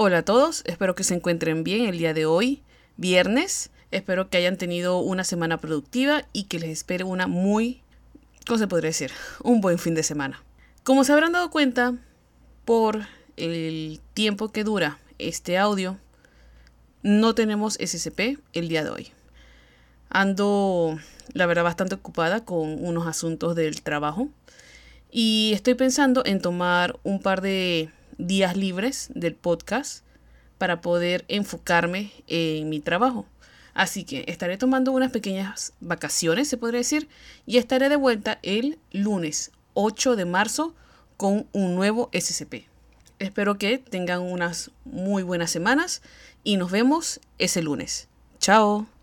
Hola a todos, espero que se encuentren bien el día de hoy, viernes. Espero que hayan tenido una semana productiva y que les espere una muy, ¿cómo se podría decir? Un buen fin de semana. Como se habrán dado cuenta por el tiempo que dura este audio, no tenemos SCP el día de hoy. Ando, la verdad, bastante ocupada con unos asuntos del trabajo y estoy pensando en tomar un par de días libres del podcast para poder enfocarme en mi trabajo. Así que estaré tomando unas pequeñas vacaciones, se podría decir, y estaré de vuelta el lunes 8 de marzo con un nuevo SCP. Espero que tengan unas muy buenas semanas y nos vemos ese lunes. Chao.